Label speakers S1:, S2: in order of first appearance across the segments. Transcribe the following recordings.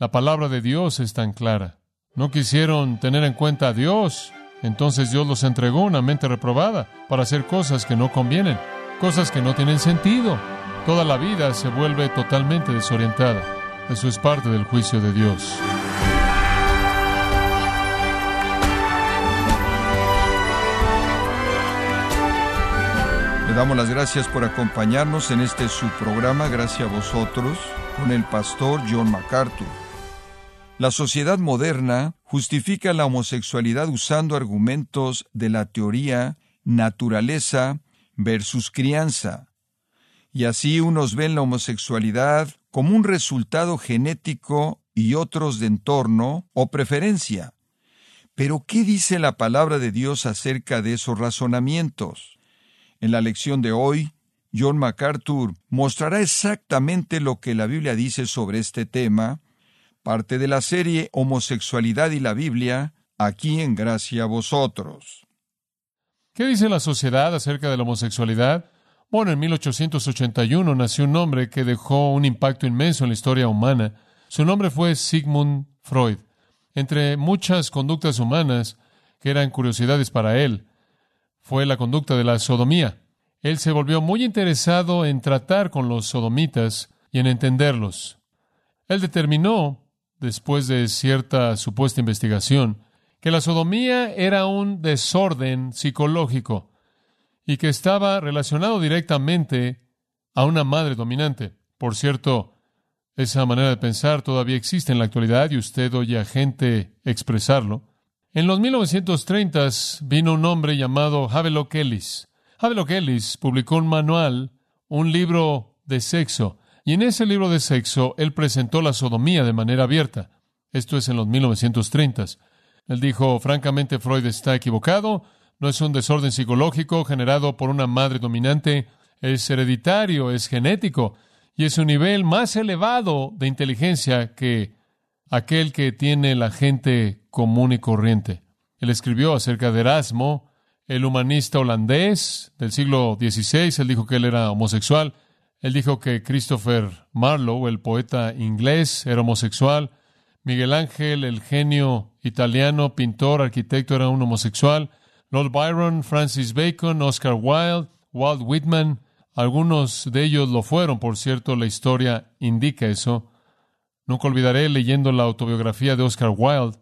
S1: La palabra de Dios es tan clara. No quisieron tener en cuenta a Dios. Entonces Dios los entregó una mente reprobada para hacer cosas que no convienen, cosas que no tienen sentido. Toda la vida se vuelve totalmente desorientada. Eso es parte del juicio de Dios.
S2: Le damos las gracias por acompañarnos en este su programa, Gracias a vosotros, con el pastor John MacArthur. La sociedad moderna justifica la homosexualidad usando argumentos de la teoría naturaleza versus crianza. Y así unos ven la homosexualidad como un resultado genético y otros de entorno o preferencia. Pero ¿qué dice la palabra de Dios acerca de esos razonamientos? En la lección de hoy, John MacArthur mostrará exactamente lo que la Biblia dice sobre este tema, parte de la serie Homosexualidad y la Biblia, aquí en Gracia a vosotros.
S1: ¿Qué dice la sociedad acerca de la homosexualidad? Bueno, en 1881 nació un hombre que dejó un impacto inmenso en la historia humana. Su nombre fue Sigmund Freud. Entre muchas conductas humanas que eran curiosidades para él, fue la conducta de la sodomía. Él se volvió muy interesado en tratar con los sodomitas y en entenderlos. Él determinó, después de cierta supuesta investigación, que la sodomía era un desorden psicológico y que estaba relacionado directamente a una madre dominante. Por cierto, esa manera de pensar todavía existe en la actualidad y usted oye a gente expresarlo. En los 1930 vino un hombre llamado Havelock Ellis. Havelock Ellis publicó un manual, un libro de sexo, y en ese libro de sexo él presentó la sodomía de manera abierta. Esto es en los 1930. Él dijo, francamente, Freud está equivocado, no es un desorden psicológico generado por una madre dominante, es hereditario, es genético, y es un nivel más elevado de inteligencia que aquel que tiene la gente común y corriente. Él escribió acerca de Erasmo, el humanista holandés del siglo XVI. Él dijo que él era homosexual. Él dijo que Christopher Marlowe, el poeta inglés, era homosexual. Miguel Ángel, el genio italiano, pintor, arquitecto, era un homosexual. Lord Byron, Francis Bacon, Oscar Wilde, Walt Whitman, algunos de ellos lo fueron, por cierto, la historia indica eso. Nunca olvidaré leyendo la autobiografía de Oscar Wilde,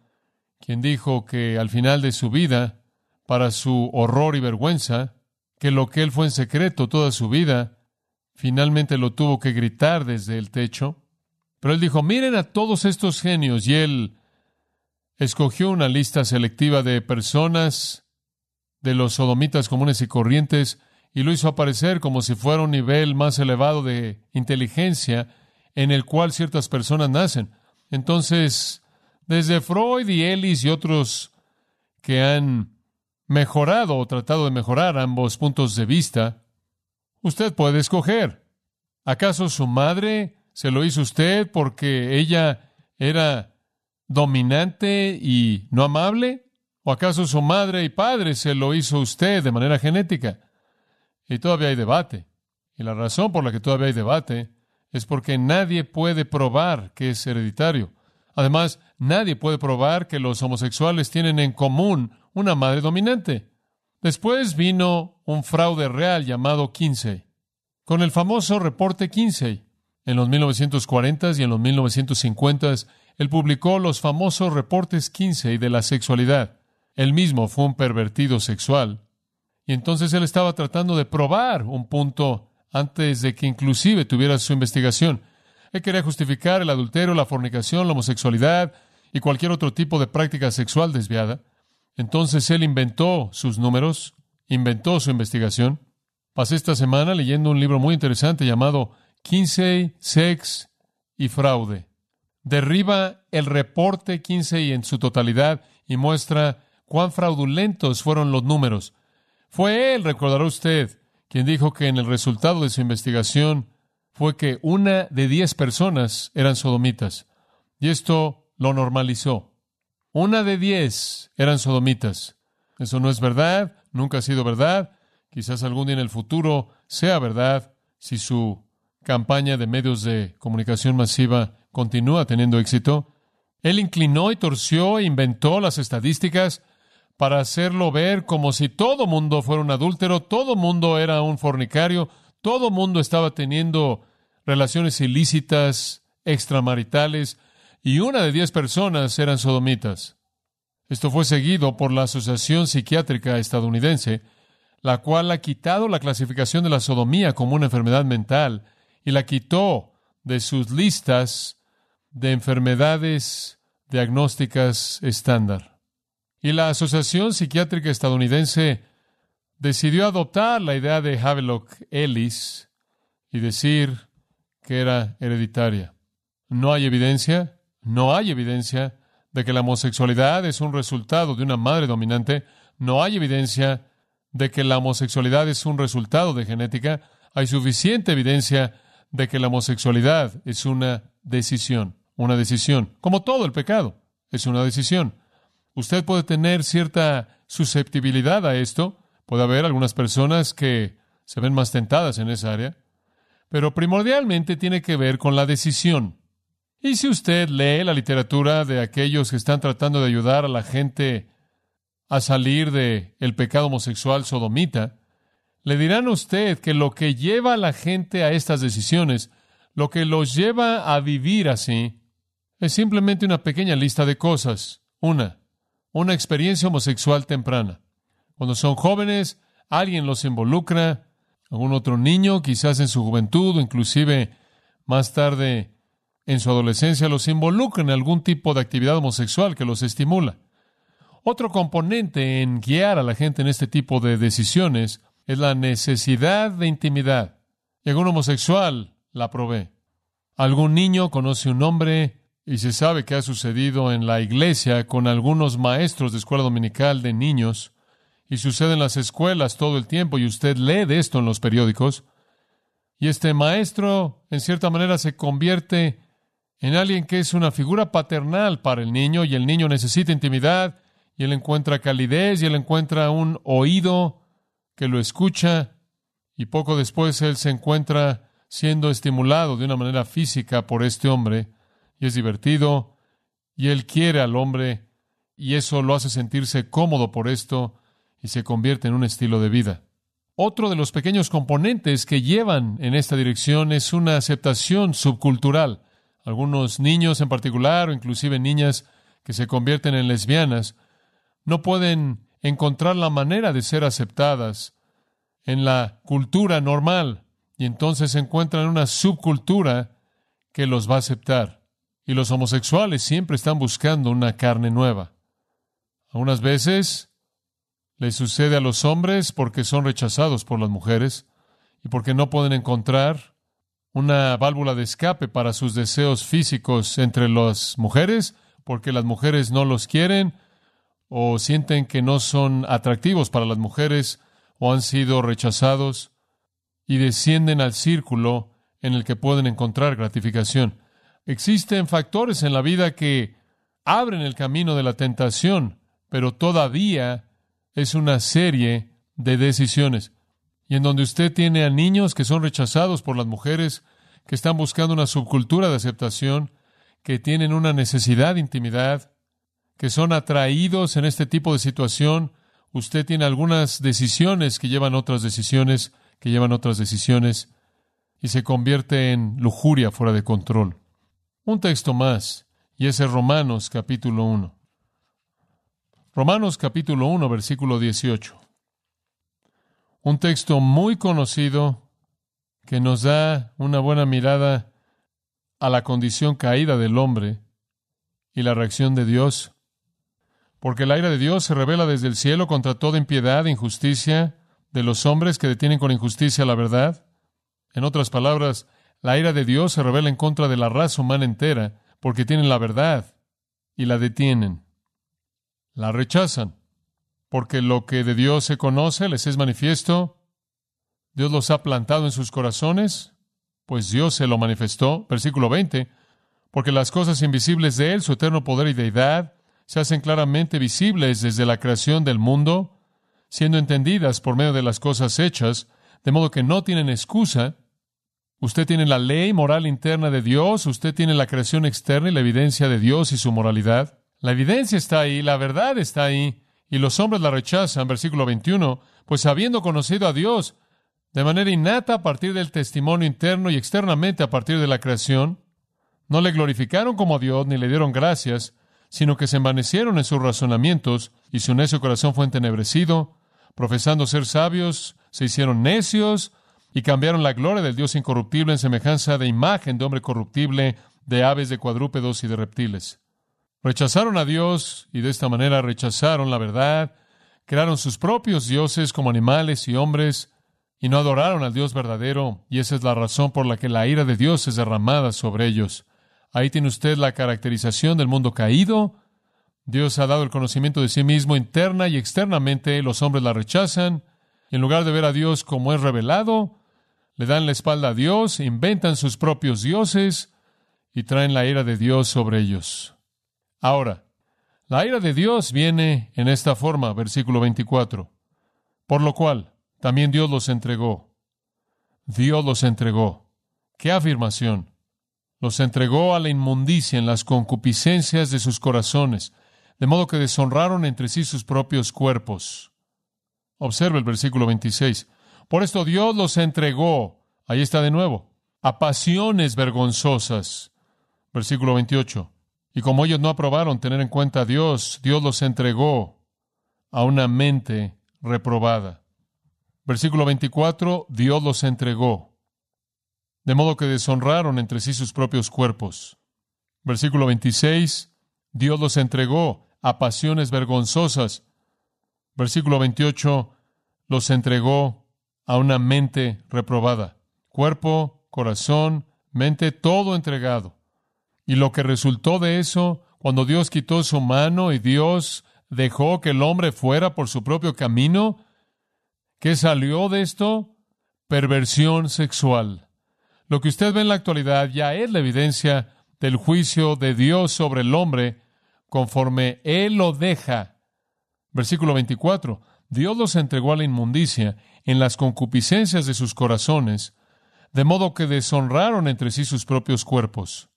S1: quien dijo que al final de su vida, para su horror y vergüenza, que lo que él fue en secreto toda su vida, finalmente lo tuvo que gritar desde el techo. Pero él dijo, miren a todos estos genios, y él escogió una lista selectiva de personas, de los sodomitas comunes y corrientes, y lo hizo aparecer como si fuera un nivel más elevado de inteligencia en el cual ciertas personas nacen. Entonces, desde Freud y Ellis y otros que han mejorado o tratado de mejorar ambos puntos de vista, usted puede escoger. ¿Acaso su madre se lo hizo usted porque ella era dominante y no amable? ¿O acaso su madre y padre se lo hizo usted de manera genética? Y todavía hay debate. Y la razón por la que todavía hay debate es porque nadie puede probar que es hereditario. Además, nadie puede probar que los homosexuales tienen en común una madre dominante. Después vino un fraude real llamado Kinsey, con el famoso reporte Kinsey. En los 1940s y en los 1950s, él publicó los famosos reportes Kinsey de la sexualidad. Él mismo fue un pervertido sexual. Y entonces él estaba tratando de probar un punto antes de que inclusive tuviera su investigación. Él quería justificar el adulterio, la fornicación, la homosexualidad y cualquier otro tipo de práctica sexual desviada. Entonces él inventó sus números, inventó su investigación. Pasé esta semana leyendo un libro muy interesante llamado Kinsey, Sex y Fraude. Derriba el reporte Kinsey en su totalidad y muestra cuán fraudulentos fueron los números. Fue él, recordará usted, quien dijo que en el resultado de su investigación fue que una de diez personas eran sodomitas. Y esto lo normalizó. Una de diez eran sodomitas. Eso no es verdad, nunca ha sido verdad. Quizás algún día en el futuro sea verdad si su campaña de medios de comunicación masiva continúa teniendo éxito. Él inclinó y torció e inventó las estadísticas para hacerlo ver como si todo mundo fuera un adúltero, todo mundo era un fornicario, todo mundo estaba teniendo relaciones ilícitas, extramaritales, y una de diez personas eran sodomitas. Esto fue seguido por la Asociación Psiquiátrica Estadounidense, la cual ha quitado la clasificación de la sodomía como una enfermedad mental y la quitó de sus listas de enfermedades diagnósticas estándar. Y la Asociación Psiquiátrica Estadounidense decidió adoptar la idea de Havelock Ellis y decir que era hereditaria. No hay evidencia, no hay evidencia de que la homosexualidad es un resultado de una madre dominante, no hay evidencia de que la homosexualidad es un resultado de genética, hay suficiente evidencia de que la homosexualidad es una decisión, una decisión, como todo el pecado, es una decisión. Usted puede tener cierta susceptibilidad a esto, puede haber algunas personas que se ven más tentadas en esa área, pero primordialmente tiene que ver con la decisión. Y si usted lee la literatura de aquellos que están tratando de ayudar a la gente a salir de el pecado homosexual sodomita, le dirán a usted que lo que lleva a la gente a estas decisiones, lo que los lleva a vivir así, es simplemente una pequeña lista de cosas. Una, una experiencia homosexual temprana. Cuando son jóvenes, alguien los involucra, algún otro niño, quizás en su juventud o inclusive más tarde en su adolescencia los involucra en algún tipo de actividad homosexual que los estimula. Otro componente en guiar a la gente en este tipo de decisiones es la necesidad de intimidad. Y algún homosexual la provee. Algún niño conoce un hombre y se sabe que ha sucedido en la iglesia con algunos maestros de escuela dominical de niños y sucede en las escuelas todo el tiempo y usted lee de esto en los periódicos. Y este maestro, en cierta manera, se convierte en alguien que es una figura paternal para el niño y el niño necesita intimidad y él encuentra calidez y él encuentra un oído que lo escucha y poco después él se encuentra siendo estimulado de una manera física por este hombre y es divertido y él quiere al hombre y eso lo hace sentirse cómodo por esto y se convierte en un estilo de vida. Otro de los pequeños componentes que llevan en esta dirección es una aceptación subcultural. Algunos niños en particular, o inclusive niñas que se convierten en lesbianas, no pueden encontrar la manera de ser aceptadas en la cultura normal y entonces encuentran en una subcultura que los va a aceptar. Y los homosexuales siempre están buscando una carne nueva. Algunas veces les sucede a los hombres porque son rechazados por las mujeres y porque no pueden encontrar una válvula de escape para sus deseos físicos entre las mujeres, porque las mujeres no los quieren o sienten que no son atractivos para las mujeres o han sido rechazados y descienden al círculo en el que pueden encontrar gratificación. Existen factores en la vida que abren el camino de la tentación, pero todavía es una serie de decisiones y en donde usted tiene a niños que son rechazados por las mujeres, que están buscando una subcultura de aceptación, que tienen una necesidad de intimidad, que son atraídos en este tipo de situación. Usted tiene algunas decisiones que llevan otras decisiones, que llevan otras decisiones, y se convierte en lujuria fuera de control. Un texto más, y ese es Romanos capítulo 1. Romanos capítulo 1, versículo 18 un texto muy conocido que nos da una buena mirada a la condición caída del hombre y la reacción de Dios. Porque la ira de Dios se revela desde el cielo contra toda impiedad e injusticia de los hombres que detienen con injusticia la verdad. En otras palabras, la ira de Dios se revela en contra de la raza humana entera porque tienen la verdad y la detienen. La rechazan porque lo que de Dios se conoce les es manifiesto. Dios los ha plantado en sus corazones, pues Dios se lo manifestó. Versículo 20, porque las cosas invisibles de Él, su eterno poder y deidad, se hacen claramente visibles desde la creación del mundo, siendo entendidas por medio de las cosas hechas, de modo que no tienen excusa. Usted tiene la ley moral interna de Dios, usted tiene la creación externa y la evidencia de Dios y su moralidad. La evidencia está ahí, la verdad está ahí, y los hombres la rechazan, versículo 21, pues habiendo conocido a Dios de manera innata a partir del testimonio interno y externamente a partir de la creación, no le glorificaron como Dios ni le dieron gracias, sino que se envanecieron en sus razonamientos y su necio corazón fue entenebrecido, profesando ser sabios, se hicieron necios y cambiaron la gloria del Dios incorruptible en semejanza de imagen de hombre corruptible, de aves, de cuadrúpedos y de reptiles. Rechazaron a Dios y de esta manera rechazaron la verdad, crearon sus propios dioses como animales y hombres, y no adoraron al Dios verdadero, y esa es la razón por la que la ira de Dios es derramada sobre ellos. Ahí tiene usted la caracterización del mundo caído. Dios ha dado el conocimiento de sí mismo interna y externamente. Los hombres la rechazan. Y en lugar de ver a Dios como es revelado, le dan la espalda a Dios, inventan sus propios dioses y traen la ira de Dios sobre ellos. Ahora, la ira de Dios viene en esta forma, versículo 24. Por lo cual, también Dios los entregó. Dios los entregó. ¿Qué afirmación? Los entregó a la inmundicia en las concupiscencias de sus corazones, de modo que deshonraron entre sí sus propios cuerpos. Observe el versículo 26. Por esto Dios los entregó, ahí está de nuevo, a pasiones vergonzosas. Versículo 28. Y como ellos no aprobaron tener en cuenta a Dios, Dios los entregó a una mente reprobada. Versículo 24, Dios los entregó de modo que deshonraron entre sí sus propios cuerpos. Versículo 26, Dios los entregó a pasiones vergonzosas. Versículo 28, los entregó a una mente reprobada. Cuerpo, corazón, mente, todo entregado. Y lo que resultó de eso, cuando Dios quitó su mano y Dios dejó que el hombre fuera por su propio camino, ¿qué salió de esto? Perversión sexual. Lo que usted ve en la actualidad ya es la evidencia del juicio de Dios sobre el hombre conforme Él lo deja. Versículo 24. Dios los entregó a la inmundicia en las concupiscencias de sus corazones, de modo que deshonraron entre sí sus propios cuerpos,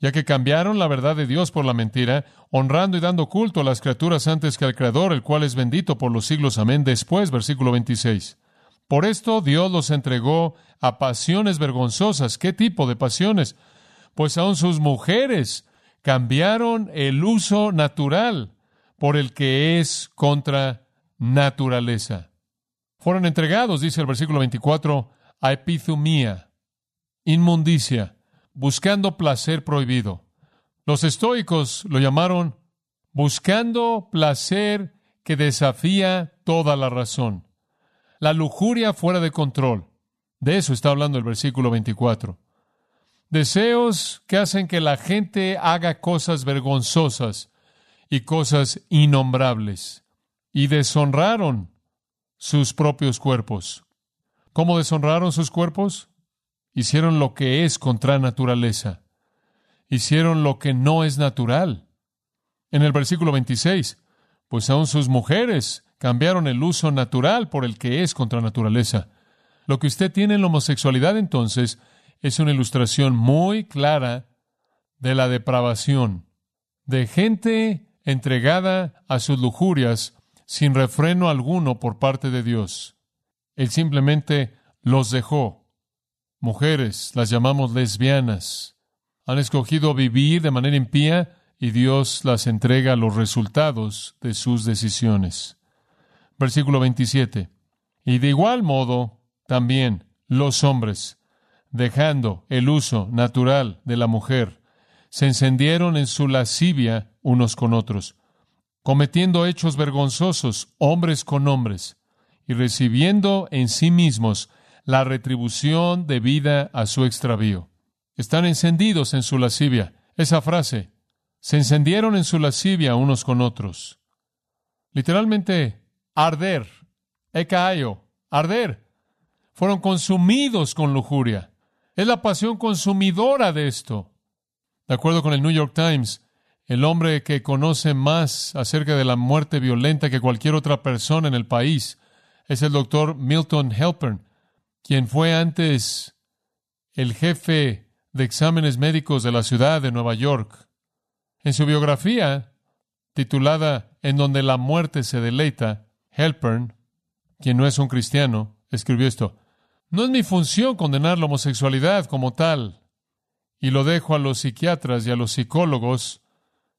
S1: ya que cambiaron la verdad de Dios por la mentira, honrando y dando culto a las criaturas antes que al Creador, el cual es bendito por los siglos. Amén. Después, versículo 26. Por esto Dios los entregó a pasiones vergonzosas. ¿Qué tipo de pasiones? Pues aún sus mujeres cambiaron el uso natural por el que es contra naturaleza. Fueron entregados, dice el versículo 24, a epizumía, inmundicia, buscando placer prohibido. Los estoicos lo llamaron buscando placer que desafía toda la razón. La lujuria fuera de control. De eso está hablando el versículo 24. Deseos que hacen que la gente haga cosas vergonzosas y cosas innombrables. Y deshonraron sus propios cuerpos. ¿Cómo deshonraron sus cuerpos? Hicieron lo que es contra naturaleza. Hicieron lo que no es natural. En el versículo 26, pues aún sus mujeres cambiaron el uso natural por el que es contra naturaleza. Lo que usted tiene en la homosexualidad entonces es una ilustración muy clara de la depravación, de gente entregada a sus lujurias sin refreno alguno por parte de Dios. Él simplemente los dejó. Mujeres, las llamamos lesbianas, han escogido vivir de manera impía y Dios las entrega los resultados de sus decisiones. Versículo 27. Y de igual modo, también los hombres, dejando el uso natural de la mujer, se encendieron en su lascivia unos con otros, cometiendo hechos vergonzosos hombres con hombres, y recibiendo en sí mismos la retribución debida a su extravío. Están encendidos en su lascivia. Esa frase, se encendieron en su lascivia unos con otros. Literalmente, arder, ekaio, arder fueron consumidos con lujuria. Es la pasión consumidora de esto. De acuerdo con el New York Times, el hombre que conoce más acerca de la muerte violenta que cualquier otra persona en el país es el doctor Milton Halpern, quien fue antes el jefe de exámenes médicos de la ciudad de Nueva York. En su biografía, titulada En donde la muerte se deleita, Helpern, quien no es un cristiano, escribió esto. No es mi función condenar la homosexualidad como tal, y lo dejo a los psiquiatras y a los psicólogos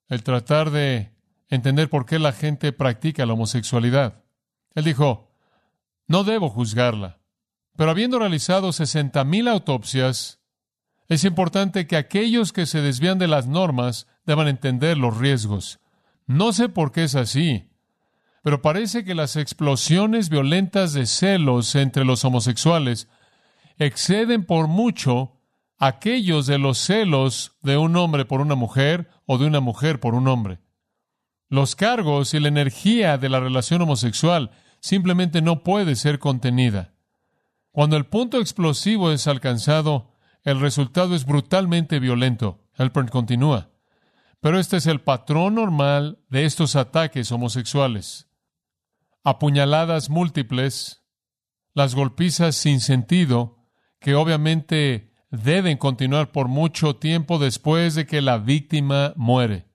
S1: el tratar de entender por qué la gente practica la homosexualidad. Él dijo, no debo juzgarla, pero habiendo realizado sesenta mil autopsias, es importante que aquellos que se desvían de las normas deban entender los riesgos. No sé por qué es así, pero parece que las explosiones violentas de celos entre los homosexuales exceden por mucho aquellos de los celos de un hombre por una mujer o de una mujer por un hombre. Los cargos y la energía de la relación homosexual simplemente no puede ser contenida. Cuando el punto explosivo es alcanzado, el resultado es brutalmente violento. Helpern continúa. Pero este es el patrón normal de estos ataques homosexuales. Apuñaladas múltiples, las golpizas sin sentido, que obviamente deben continuar por mucho tiempo después de que la víctima muere.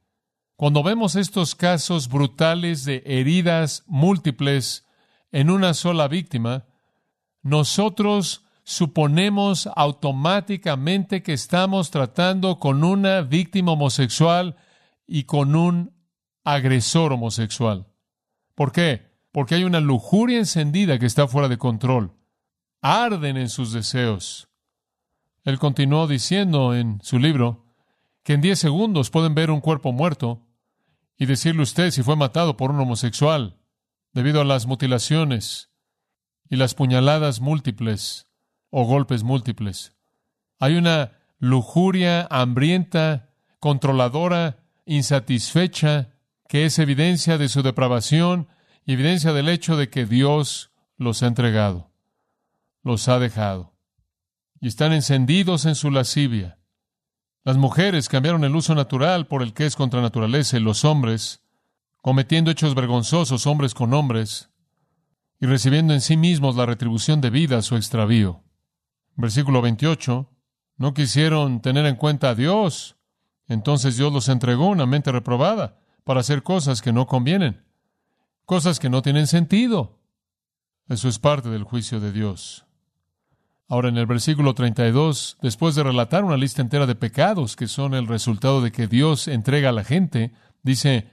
S1: Cuando vemos estos casos brutales de heridas múltiples en una sola víctima, nosotros suponemos automáticamente que estamos tratando con una víctima homosexual y con un agresor homosexual. ¿Por qué? Porque hay una lujuria encendida que está fuera de control. Arden en sus deseos. Él continuó diciendo en su libro que en diez segundos pueden ver un cuerpo muerto y decirle usted si fue matado por un homosexual debido a las mutilaciones y las puñaladas múltiples o golpes múltiples. Hay una lujuria hambrienta, controladora, insatisfecha, que es evidencia de su depravación y evidencia del hecho de que Dios los ha entregado, los ha dejado, y están encendidos en su lascivia. Las mujeres cambiaron el uso natural por el que es contra naturaleza y los hombres, cometiendo hechos vergonzosos hombres con hombres, y recibiendo en sí mismos la retribución debida a su extravío. Versículo 28. No quisieron tener en cuenta a Dios. Entonces Dios los entregó una mente reprobada para hacer cosas que no convienen, cosas que no tienen sentido. Eso es parte del juicio de Dios. Ahora en el versículo 32, después de relatar una lista entera de pecados que son el resultado de que Dios entrega a la gente, dice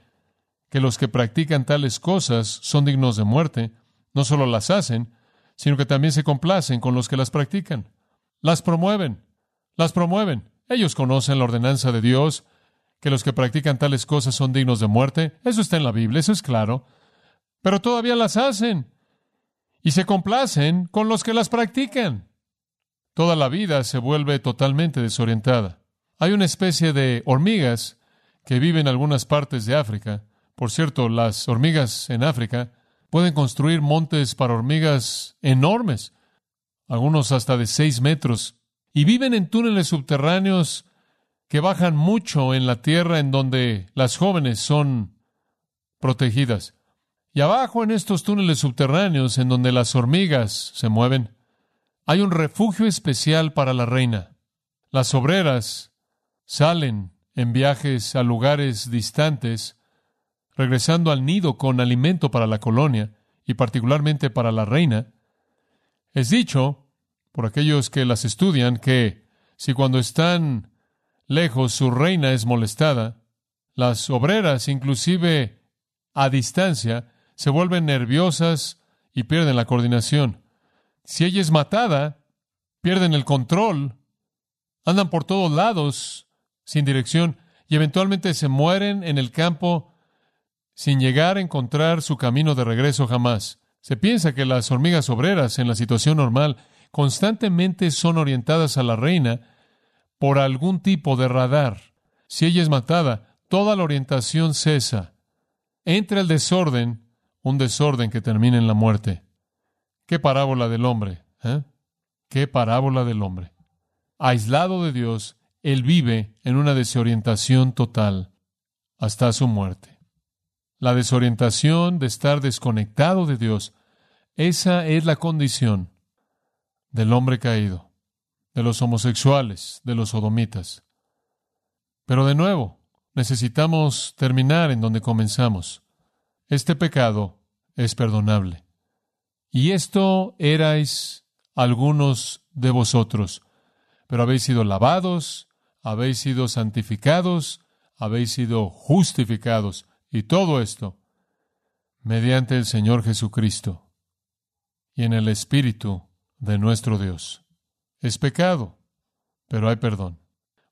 S1: que los que practican tales cosas son dignos de muerte, no solo las hacen, sino que también se complacen con los que las practican. Las promueven, las promueven. Ellos conocen la ordenanza de Dios, que los que practican tales cosas son dignos de muerte. Eso está en la Biblia, eso es claro. Pero todavía las hacen y se complacen con los que las practican. Toda la vida se vuelve totalmente desorientada. Hay una especie de hormigas que viven en algunas partes de África. Por cierto, las hormigas en África Pueden construir montes para hormigas enormes, algunos hasta de seis metros, y viven en túneles subterráneos que bajan mucho en la tierra en donde las jóvenes son protegidas. Y abajo en estos túneles subterráneos en donde las hormigas se mueven, hay un refugio especial para la reina. Las obreras salen en viajes a lugares distantes regresando al nido con alimento para la colonia y particularmente para la reina, es dicho por aquellos que las estudian que si cuando están lejos su reina es molestada, las obreras, inclusive a distancia, se vuelven nerviosas y pierden la coordinación. Si ella es matada, pierden el control, andan por todos lados sin dirección y eventualmente se mueren en el campo sin llegar a encontrar su camino de regreso jamás. Se piensa que las hormigas obreras en la situación normal constantemente son orientadas a la reina por algún tipo de radar. Si ella es matada, toda la orientación cesa. Entra el desorden, un desorden que termina en la muerte. Qué parábola del hombre, ¿eh? Qué parábola del hombre. Aislado de Dios, él vive en una desorientación total hasta su muerte la desorientación de estar desconectado de Dios. Esa es la condición del hombre caído. de los homosexuales, de los sodomitas. Pero de nuevo, necesitamos terminar en donde comenzamos. Este pecado es perdonable. Y esto erais algunos de vosotros, pero habéis sido lavados, habéis sido santificados, habéis sido justificados, y todo esto mediante el Señor Jesucristo y en el Espíritu de nuestro Dios. Es pecado, pero hay perdón.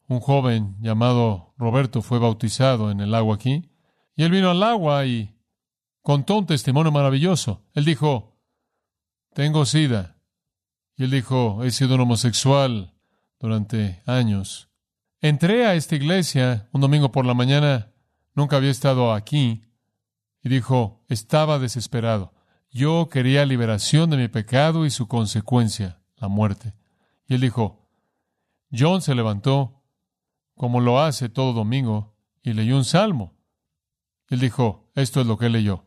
S1: Un joven llamado Roberto fue bautizado en el agua aquí, y él vino al agua y contó un testimonio maravilloso. Él dijo, tengo sida. Y él dijo, he sido un homosexual durante años. Entré a esta iglesia un domingo por la mañana, nunca había estado aquí, y dijo, estaba desesperado. Yo quería liberación de mi pecado y su consecuencia, la muerte. Y él dijo, John se levantó, como lo hace todo domingo, y leyó un salmo. Él dijo, esto es lo que leyó.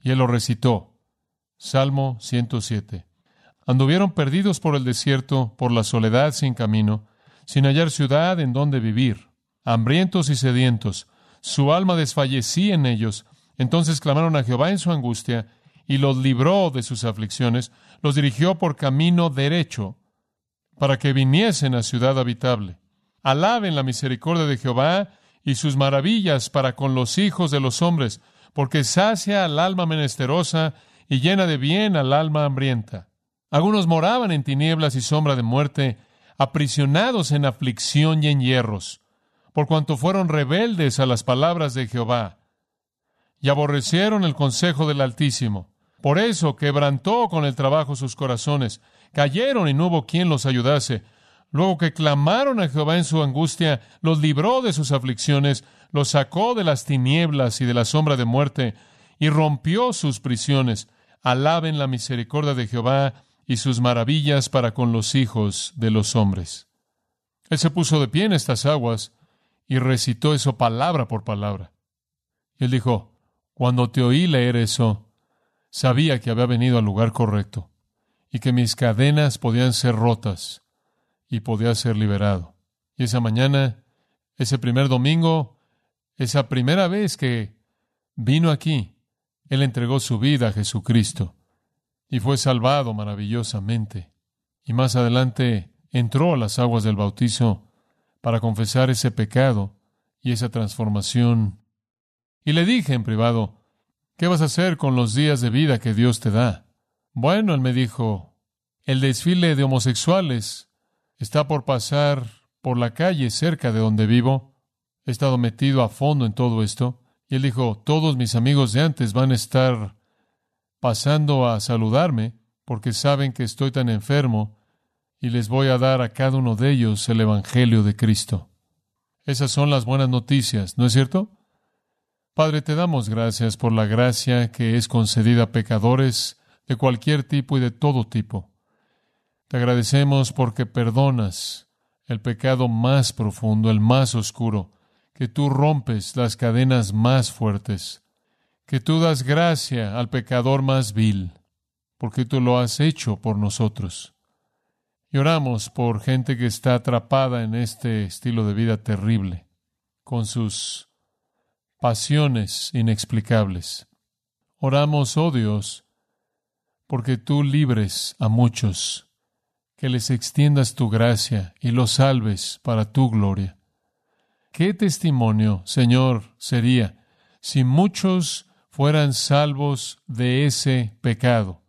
S1: Y él lo recitó. Salmo 107. Anduvieron perdidos por el desierto, por la soledad sin camino, sin hallar ciudad en donde vivir, hambrientos y sedientos. Su alma desfallecía en ellos. Entonces clamaron a Jehová en su angustia, y los libró de sus aflicciones, los dirigió por camino derecho, para que viniesen a ciudad habitable. Alaben la misericordia de Jehová y sus maravillas para con los hijos de los hombres, porque sacia al alma menesterosa y llena de bien al alma hambrienta. Algunos moraban en tinieblas y sombra de muerte, aprisionados en aflicción y en hierros, por cuanto fueron rebeldes a las palabras de Jehová, y aborrecieron el consejo del Altísimo. Por eso quebrantó con el trabajo sus corazones, cayeron y no hubo quien los ayudase. Luego que clamaron a Jehová en su angustia, los libró de sus aflicciones, los sacó de las tinieblas y de la sombra de muerte, y rompió sus prisiones. Alaben la misericordia de Jehová y sus maravillas para con los hijos de los hombres. Él se puso de pie en estas aguas y recitó eso palabra por palabra. él dijo, cuando te oí leer eso, sabía que había venido al lugar correcto y que mis cadenas podían ser rotas y podía ser liberado. Y esa mañana, ese primer domingo, esa primera vez que vino aquí, Él entregó su vida a Jesucristo y fue salvado maravillosamente. Y más adelante entró a las aguas del bautizo para confesar ese pecado y esa transformación. Y le dije en privado, ¿qué vas a hacer con los días de vida que Dios te da? Bueno, él me dijo, el desfile de homosexuales está por pasar por la calle cerca de donde vivo. He estado metido a fondo en todo esto. Y él dijo, todos mis amigos de antes van a estar pasando a saludarme porque saben que estoy tan enfermo y les voy a dar a cada uno de ellos el Evangelio de Cristo. Esas son las buenas noticias, ¿no es cierto? Padre, te damos gracias por la gracia que es concedida a pecadores de cualquier tipo y de todo tipo. Te agradecemos porque perdonas el pecado más profundo, el más oscuro, que tú rompes las cadenas más fuertes que tú das gracia al pecador más vil, porque tú lo has hecho por nosotros. Y oramos por gente que está atrapada en este estilo de vida terrible, con sus pasiones inexplicables. Oramos, oh Dios, porque tú libres a muchos, que les extiendas tu gracia y los salves para tu gloria. ¿Qué testimonio, Señor, sería si muchos fueran salvos de ese pecado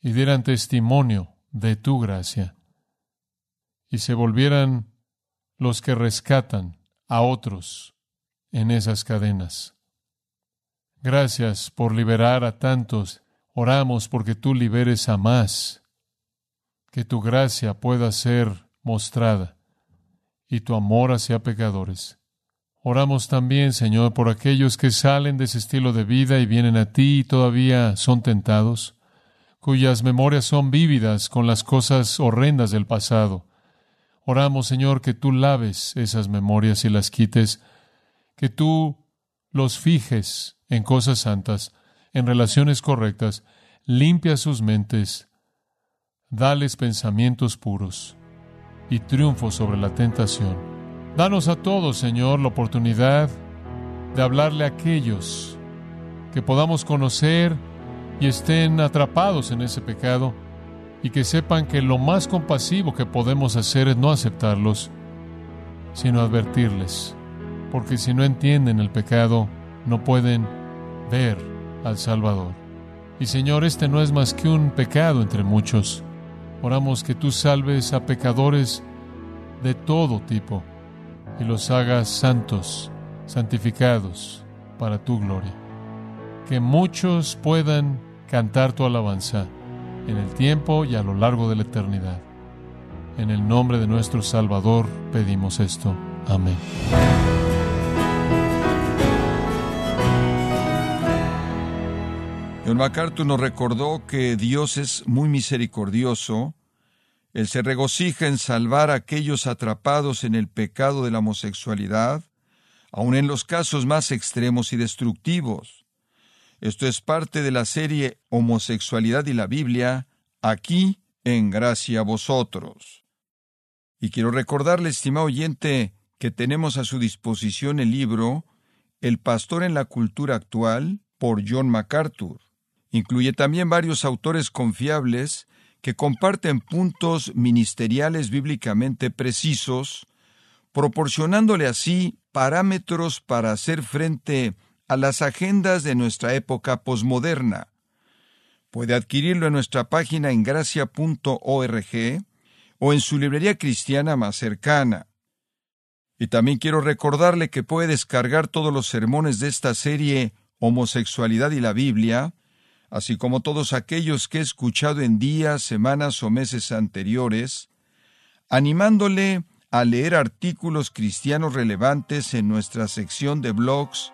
S1: y dieran testimonio de tu gracia y se volvieran los que rescatan a otros en esas cadenas. Gracias por liberar a tantos. Oramos porque tú liberes a más, que tu gracia pueda ser mostrada y tu amor hacia pecadores. Oramos también, Señor, por aquellos que salen de ese estilo de vida y vienen a ti y todavía son tentados, cuyas memorias son vívidas con las cosas horrendas del pasado. Oramos, Señor, que tú laves esas memorias y las quites, que tú los fijes en cosas santas, en relaciones correctas, limpia sus mentes, dales pensamientos puros. y triunfo sobre la tentación. Danos a todos, Señor, la oportunidad de hablarle a aquellos que podamos conocer y estén atrapados en ese pecado y que sepan que lo más compasivo que podemos hacer es no aceptarlos, sino advertirles, porque si no entienden el pecado, no pueden ver al Salvador. Y Señor, este no es más que un pecado entre muchos. Oramos que tú salves a pecadores de todo tipo y los hagas santos, santificados para tu gloria. Que muchos puedan cantar tu alabanza en el tiempo y a lo largo de la eternidad. En el nombre de nuestro Salvador pedimos esto. Amén.
S2: John MacArthur nos recordó que Dios es muy misericordioso. Él se regocija en salvar a aquellos atrapados en el pecado de la homosexualidad, aun en los casos más extremos y destructivos. Esto es parte de la serie Homosexualidad y la Biblia, aquí en Gracia a vosotros. Y quiero recordarle, estimado oyente, que tenemos a su disposición el libro El pastor en la cultura actual por John MacArthur. Incluye también varios autores confiables que comparten puntos ministeriales bíblicamente precisos, proporcionándole así parámetros para hacer frente a las agendas de nuestra época posmoderna. Puede adquirirlo en nuestra página en gracia.org o en su librería cristiana más cercana. Y también quiero recordarle que puede descargar todos los sermones de esta serie Homosexualidad y la Biblia, así como todos aquellos que he escuchado en días, semanas o meses anteriores, animándole a leer artículos cristianos relevantes en nuestra sección de blogs